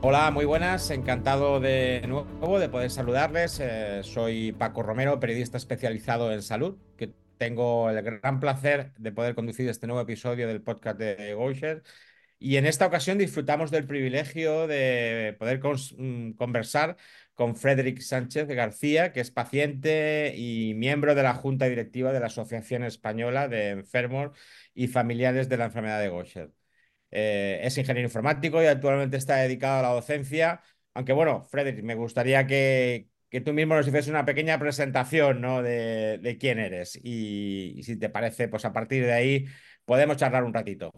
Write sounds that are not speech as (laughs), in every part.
Hola, muy buenas, encantado de nuevo de poder saludarles. Eh, soy Paco Romero, periodista especializado en salud, que tengo el gran placer de poder conducir este nuevo episodio del podcast de Gosher. Y en esta ocasión disfrutamos del privilegio de poder mm, conversar con Frederick Sánchez García, que es paciente y miembro de la Junta Directiva de la Asociación Española de Enfermos y Familiares de la Enfermedad de Gosher. Eh, es ingeniero informático y actualmente está dedicado a la docencia. Aunque bueno, Frederick, me gustaría que, tú mismo nos hicieras una pequeña presentación ¿no? de, quién eres. Y, si te parece, pues a partir de ahí podemos charlar un ratito.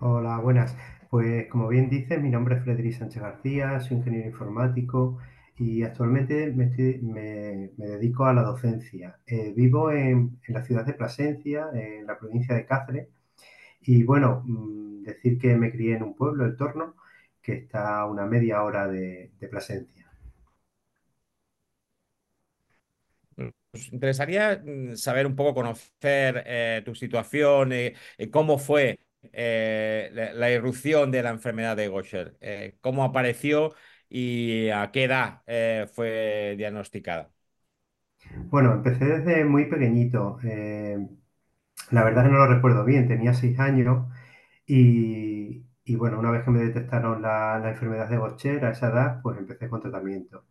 Hola, buenas. Pues como bien dices, mi nombre es Frederick Sánchez García, soy ingeniero informático y actualmente me, dedico a la docencia. Eh, vivo en, en, la ciudad de Plasencia, en la provincia de Cáceres, y bueno, mm, decir que me crié en un pueblo, El Torno, que está a una media hora de, Plasencia. Nos interesaría mm, saber un poco, conocer eh, tu situación, eh, eh, cómo fue la, irrupción de la enfermedad de Gaucher, cómo apareció y a qué edad fue diagnosticada. Bueno, empecé desde muy pequeñito. La verdad que no lo recuerdo bien, tenía seis años y, bueno, una vez que me detectaron la, enfermedad de Gaucher a esa edad, pues empecé con tratamiento.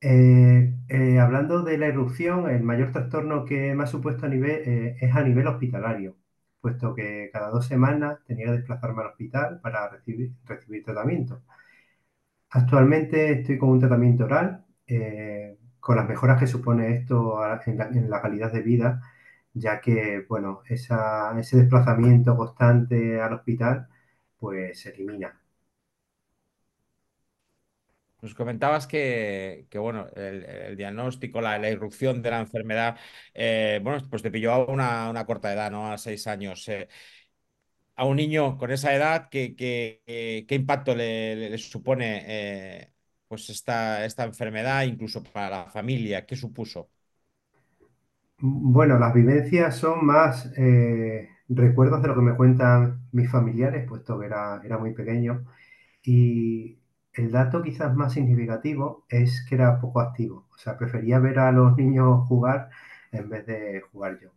Eh, eh, hablando de la erupción, el mayor trastorno que me ha supuesto a nivel, eh, es a nivel hospitalario, puesto que cada dos semanas tenía que desplazarme al hospital para recibir, recibir tratamiento. Actualmente estoy con un tratamiento oral, con las mejoras que supone esto en la calidad de vida ya que, bueno, ese desplazamiento constante al hospital, pues se elimina. Nos comentabas que, bueno, el, diagnóstico, la, irrupción de la enfermedad, eh, bueno, pues te pilló a una, corta edad, ¿no? A seis años. Eh, a un niño con esa edad, ¿qué, qué, impacto le, supone eh, pues esta, esta enfermedad, incluso para la familia? ¿Qué supuso? Bueno, las vivencias son más eh, recuerdos de lo que me cuentan mis familiares, puesto que era, era muy pequeño. Y el dato quizás más significativo es que era poco activo. O sea, prefería ver a los niños jugar en vez de jugar yo,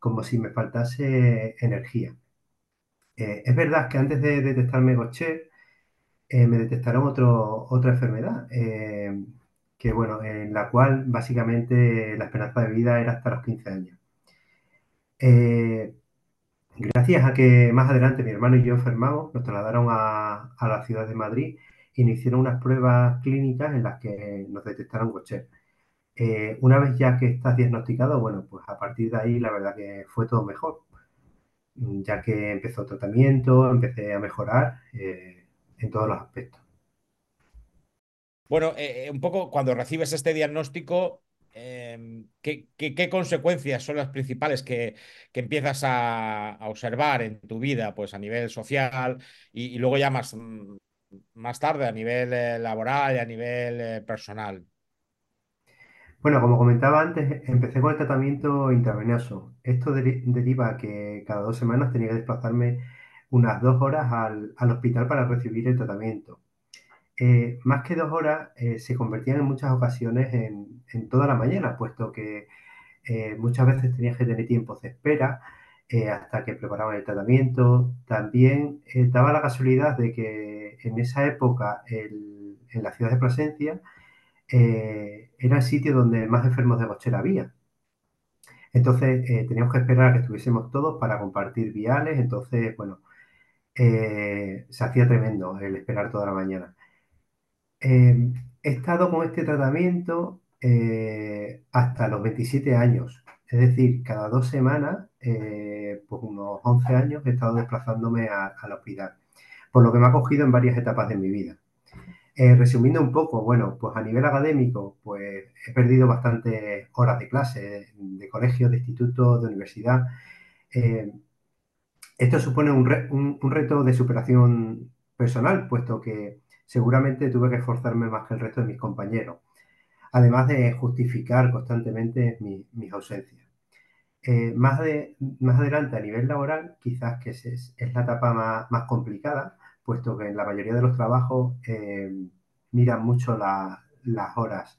como si me faltase energía. Eh, es verdad que antes de detectarme Gaucher, eh, me detectaron otro, otra enfermedad que bueno, en la cual básicamente la esperanza de vida era hasta los 15 años. Eh, gracias a que más adelante mi hermano y yo enfermamos, nos trasladaron a, la ciudad de Madrid y nos hicieron unas pruebas clínicas en las que nos detectaron Gaucher. Eh, una vez ya que estás diagnosticado, bueno, pues a partir de ahí la verdad que fue todo mejor, ya que empezó tratamiento, empecé a mejorar eh, en todos los aspectos. Bueno, eh, eh, un poco cuando recibes este diagnóstico, em, ¿qué, consecuencias son las principales que, empiezas a, observar en tu vida, pues a nivel social y, luego ya más, mm, más tarde a nivel eh, laboral y a nivel personal? Bueno, como comentaba antes, empecé con el tratamiento intravenoso. Esto deriva que cada dos semanas tenía que desplazarme unas dos horas al hospital para recibir el tratamiento. Eh, más que dos horas eh, se convertían en muchas ocasiones en, toda la mañana, puesto que eh, muchas veces tenías que tener tiempos de espera hasta que preparaban el tratamiento. También daba la casualidad de que en esa época en la ciudad de Plasencia era el sitio donde más enfermos de Gaucher había. Entonces teníamos que esperar a que estuviésemos todos para compartir viales. Entonces, bueno, se hacía tremendo el esperar toda la mañana. Eh, he estado con este tratamiento eh, hasta los 27 años. Es decir, cada dos semanas, eh, pues unos 11 años, he estado desplazándome al hospital. Por lo que me ha cogido en varias etapas de mi vida. resumiendo un poco, bueno, pues a nivel académico, pues he perdido bastantes horas de clase, de colegio, de instituto, de universidad. esto supone un reto de superación personal, puesto que seguramente tuve que esforzarme más que el resto de mis compañeros, además de justificar constantemente mis ausencias. Eh, más, de, más adelante, a nivel laboral, quizás que es, es la etapa más, complicada, puesto que en la mayoría de los trabajos eh, miran mucho las horas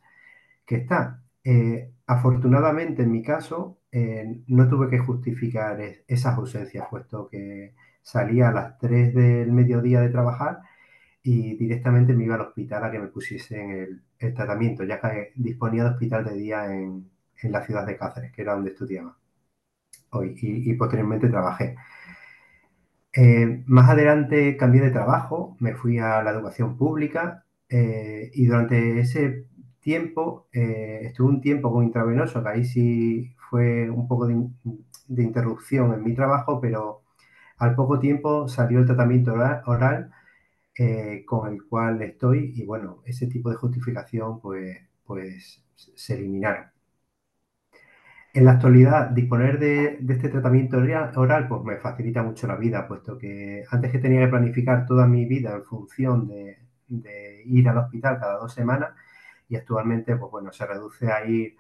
que están. Eh, afortunadamente, en mi caso, no tuve que justificar esas ausencias, puesto que salía a las 3 del mediodía de trabajar y directamente me iba al hospital a que me pusiesen el, el tratamiento, ya que disponía de hospital de día en, en la ciudad de Cáceres, que era donde estudiaba hoy, y, posteriormente trabajé. Eh, más adelante cambié de trabajo, me fui a la educación pública eh, y durante ese tiempo eh, estuve un tiempo con intravenoso, que ahí sí fue un poco de, interrupción en mi trabajo, pero al poco tiempo salió el tratamiento oral con el cual estoy y bueno, ese tipo de justificación pues, pues se eliminaron. En la actualidad, disponer de, este tratamiento oral pues me facilita mucho la vida, puesto que antes que tenía que planificar toda mi vida en función de, ir al hospital cada dos semanas y actualmente pues bueno, se reduce a ir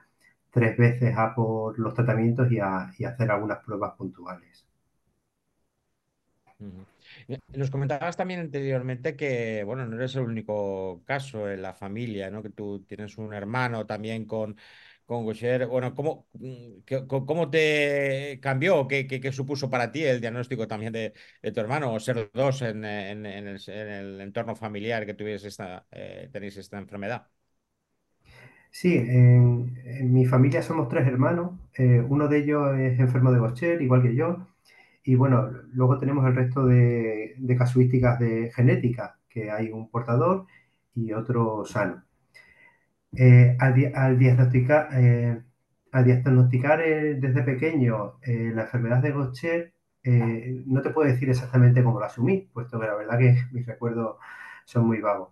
tres veces a por los tratamientos y a, hacer algunas pruebas puntuales. Nos comentabas también anteriormente que, bueno, no eres el único caso en la familia, ¿no? Que tú tienes un hermano también con, con Gaucher. Bueno, ¿cómo, mm, cómo te cambió? ¿Qué, qué, supuso para ti el diagnóstico también de, tu hermano o ser dos en, el, entorno familiar que tuviese esta, eh, tenéis esta enfermedad? Sí, en, mi familia somos tres hermanos. Eh, uno de ellos es enfermo de Gaucher, igual que yo. Y bueno, luego tenemos el resto de, casuísticas de genética, que hay un portador y otro sano. Eh, al, diagnosticar, eh, al diagnosticar eh, desde pequeño la enfermedad de Gaucher, no te puedo decir exactamente cómo lo asumí, puesto que la verdad que (laughs) mis recuerdos son muy vagos.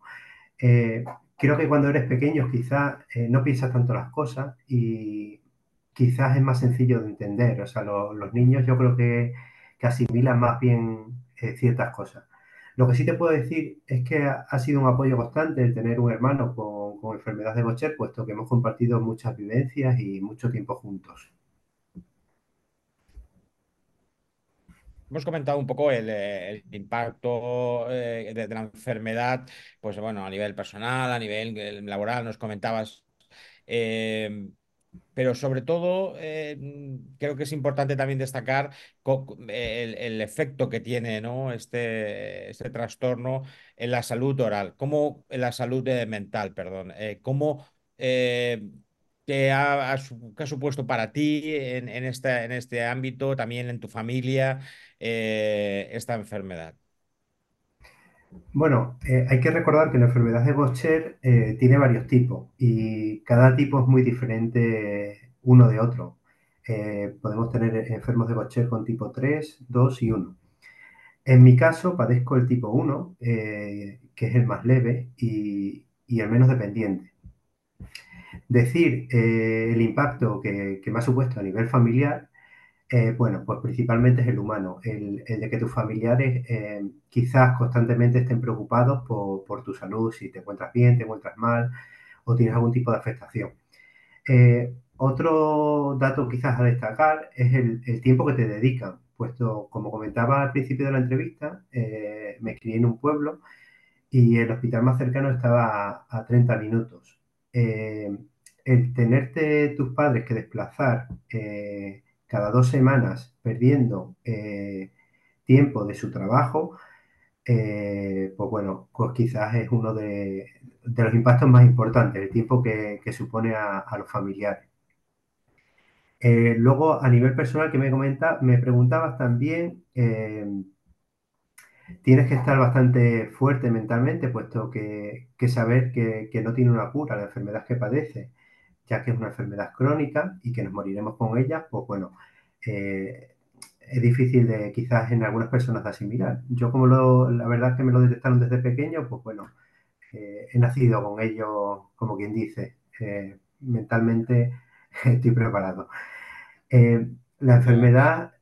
creo que cuando eres pequeño quizás no piensas tanto las cosas y quizás es más sencillo de entender. O sea, los niños yo creo que, que asimilan más bien ciertas cosas. Lo que sí te puedo decir es que ha, sido un apoyo constante el tener un hermano con, con enfermedad de Gaucher, puesto que hemos compartido muchas vivencias y mucho tiempo juntos. Hemos comentado un poco el, impacto eh, de, la enfermedad, pues bueno, a nivel personal, a nivel eh, laboral, nos comentabas. Eh, pero sobre todo eh, creo que es importante también destacar el, efecto que tiene ¿no? este, este, trastorno en la salud oral, como en la salud mental, perdón, eh, cómo eh, ¿Qué ha, supuesto para ti en, este, en, este, ámbito, también en tu familia, esta enfermedad? Bueno, eh, hay que recordar que la enfermedad de Gaucher eh, tiene varios tipos y cada tipo es muy diferente uno de otro. Eh, podemos tener enfermos de Gaucher con tipo 3, 2 y 1. En mi caso padezco el tipo 1, que es el más leve y, el menos dependiente. Decir el impacto que me ha supuesto a nivel familiar eh, bueno, pues principalmente es el humano, el, de que tus familiares eh, quizás constantemente estén preocupados por, tu salud, si te encuentras bien, te encuentras mal o tienes algún tipo de afectación. Eh, otro dato quizás a destacar es el, tiempo que te dedican, puesto como comentaba al principio de la entrevista, me crié en un pueblo y el hospital más cercano estaba a, a 30 minutos. el tenerte tus padres que desplazar cada dos semanas perdiendo eh, tiempo de su trabajo, eh, pues bueno, pues quizás es uno de, los impactos más importantes, el tiempo que, supone a, los familiares. Eh, luego, a nivel personal que me comenta, me preguntabas también, tienes que estar bastante fuerte mentalmente, puesto que, saber que, que, no tiene una cura la enfermedad que padece ya que es una enfermedad crónica y que nos moriremos con ella, pues bueno, eh, es difícil de quizás en algunas personas asimilar. Yo como lo, la verdad es que me lo detectaron desde pequeño, pues bueno, eh, he nacido con ello, como quien dice, eh, mentalmente (laughs) estoy preparado. la enfermedad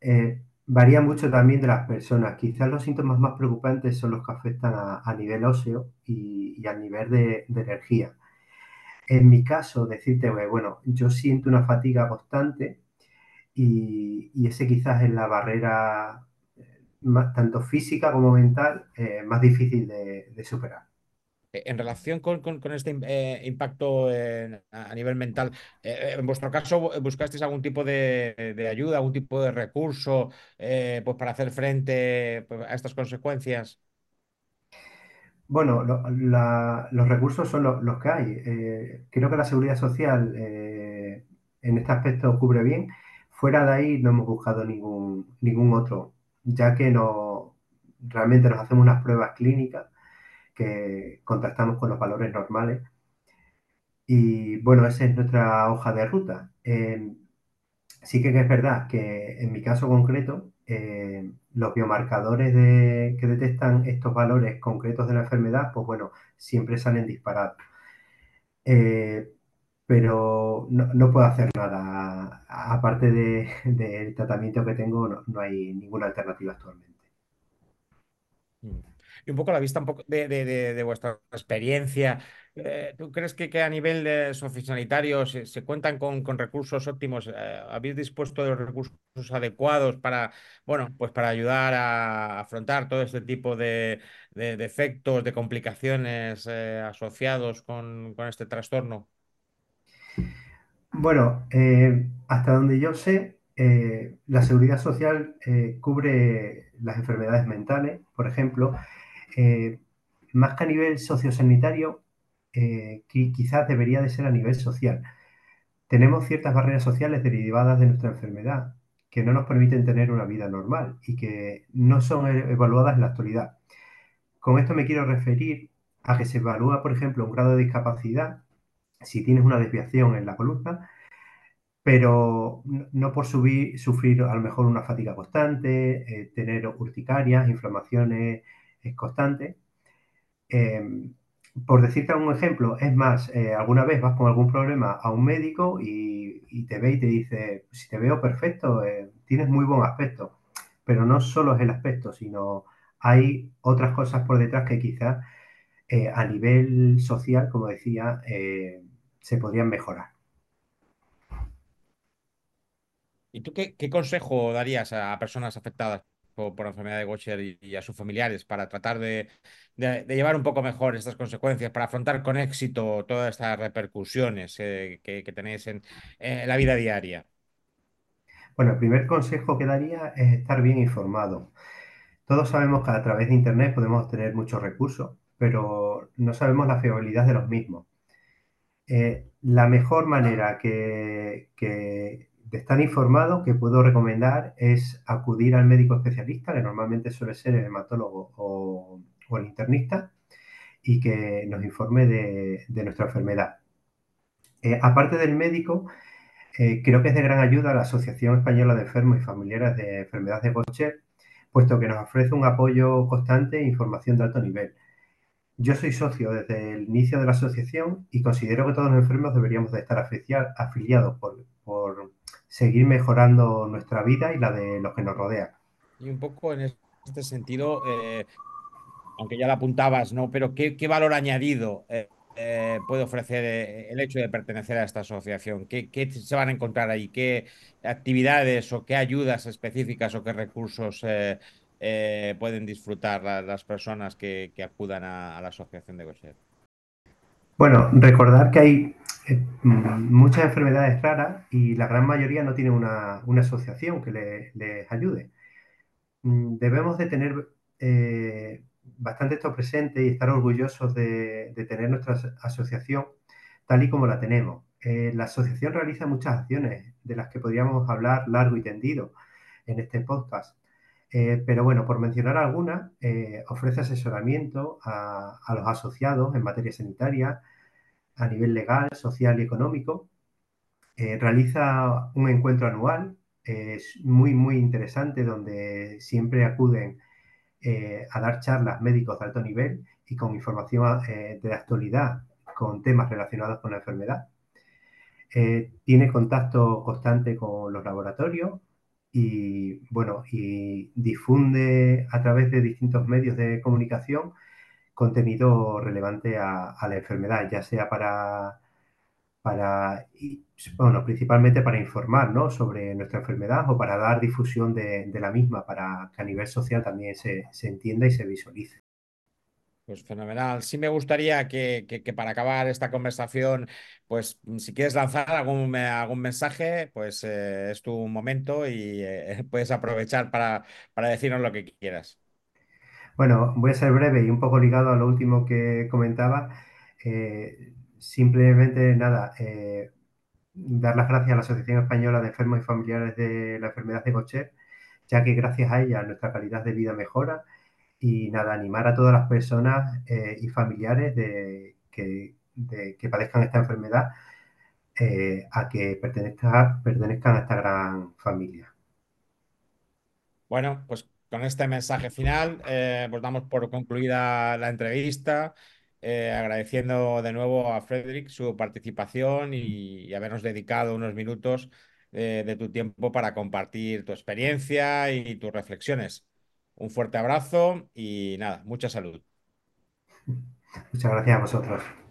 varía mucho también de las personas. Quizás los síntomas más preocupantes son los que afectan a, nivel óseo y, a nivel de energía. En mi caso, decirte, bueno, yo siento una fatiga constante y, ese quizás es la barrera tanto física como mental, más difícil de superar. Eh, en relación con, este eh, impacto a nivel mental, eh, en vuestro caso, ¿buscasteis algún tipo de, ayuda, algún tipo de recurso pues para hacer frente pues, a estas consecuencias? Bueno, los recursos son los que hay. creo que la seguridad social en este aspecto cubre bien. Fuera de ahí no hemos buscado ningún, ningún otro, ya que no, realmente nos hacemos unas pruebas clínicas que contactamos con los valores normales. Y bueno, esa es nuestra hoja de ruta. Em, sí que es verdad que en mi caso concreto, em, los biomarcadores que detectan estos valores concretos de la enfermedad, pues bueno, siempre salen disparados. Eh, pero no, puedo hacer nada. Aparte (laughs) del tratamiento que tengo, no hay ninguna alternativa actualmente. Mm y un poco la vista un poco de, vuestra experiencia. Eh, ¿Tú crees que, a nivel de sociosanitario se, cuentan con, recursos óptimos? Eh, ¿Habéis dispuesto de recursos adecuados para, bueno, pues para ayudar a afrontar todo este tipo de, efectos, de complicaciones eh, asociados con, con, este trastorno? Bueno, hasta donde yo sé, la seguridad social cubre las enfermedades mentales, por ejemplo, más que a nivel sociosanitario, eh, quizás debería de ser a nivel social. Tenemos ciertas barreras sociales derivadas de nuestra enfermedad que no nos permiten tener una vida normal y que no son e-, evaluadas en la actualidad. Con esto me quiero referir a que se evalúa, por ejemplo, un grado de discapacidad si tienes una desviación en la columna, pero no por sufrir a lo mejor una fatiga constante, eh, tener urticarias, inflamaciones es constante. Por decirte algún ejemplo, es más, eh, alguna vez vas con algún problema a un médico y, te ve y te dice, si te veo perfecto, eh, tienes muy buen aspecto, pero no solo es el aspecto, sino hay otras cosas por detrás que quizás eh, a nivel social, como decía, se podrían mejorar. ¿Y tú qué consejo darías a personas afectadas por, la enfermedad de Gaucher y, a sus familiares para tratar de, llevar un poco mejor estas consecuencias, para afrontar con éxito todas estas repercusiones eh, que, tenéis en, la vida diaria? Bueno, el primer consejo que daría es estar bien informado. Todos sabemos que a través de Internet podemos obtener muchos recursos, pero no sabemos la fiabilidad de los mismos. Eh, la mejor manera que de estar informado, que puedo recomendar es acudir al médico especialista, que normalmente suele ser el hematólogo o, el internista, y que nos informe de, nuestra enfermedad. Eh, aparte del médico, eh, creo que es de gran ayuda la Asociación Española de Enfermos y Familiares de Enfermedades de Gaucher, puesto que nos ofrece un apoyo constante e información de alto nivel. Yo soy socio desde el inicio de la asociación y considero que todos los enfermos deberíamos de estar afiliados por, por seguir mejorando nuestra vida y la de los que nos rodean. Y un poco en este sentido, eh, aunque ya lo apuntabas, ¿no? Pero ¿qué, valor añadido eh, eh, puede ofrecer el hecho de pertenecer a esta asociación? ¿Qué, se van a encontrar ahí? ¿Qué actividades o qué ayudas específicas o qué recursos pueden disfrutar las personas que, acudan a, la asociación de Gosher? Bueno, recordar que hay eh, muchas enfermedades raras y la gran mayoría no tienen una, asociación que les ayude. Mm, debemos de tener eh, bastante esto presente y estar orgullosos de, tener nuestra asociación tal y como la tenemos. Eh, la asociación realiza muchas acciones de las que podríamos hablar largo y tendido en este podcast. pero bueno, por mencionar algunas, ofrece asesoramiento a los asociados en materia sanitaria, a nivel legal, social y económico. Eh, realiza un encuentro anual, es muy, muy interesante, donde siempre acuden eh, a dar charlas médicos de alto nivel y con información eh, de actualidad con temas relacionados con la enfermedad. tiene contacto constante con los laboratorios y, bueno, y difunde a través de distintos medios de comunicación contenido relevante a, la enfermedad, ya sea para, para, bueno, principalmente para informar ¿no? sobre nuestra enfermedad o para dar difusión de, la misma, para que a nivel social también se, se entienda y se visualice. Pues fenomenal. Sí me gustaría que, que, para acabar esta conversación, pues si quieres lanzar algún, algún mensaje, pues eh, es tu momento y eh, (laughs) puedes aprovechar para, para decirnos lo que quieras. Bueno, voy a ser breve y un poco ligado a lo último que comentaba. Eh, simplemente nada, eh, dar las gracias a la Asociación Española de Enfermos y Familiares de la Enfermedad de Gaucher, ya que gracias a ella nuestra calidad de vida mejora y nada, animar a todas las personas eh, y familiares de, que, de, que, padezcan esta enfermedad eh, a que pertenezcan, pertenezcan a esta gran familia. Bueno, pues con este mensaje final, eh, pues damos por concluida la entrevista. Eh, agradeciendo de nuevo a Frederick su participación y, y habernos dedicado unos minutos eh, de tu tiempo para compartir tu experiencia y tus reflexiones. Un fuerte abrazo y nada, mucha salud. Muchas gracias a vosotros.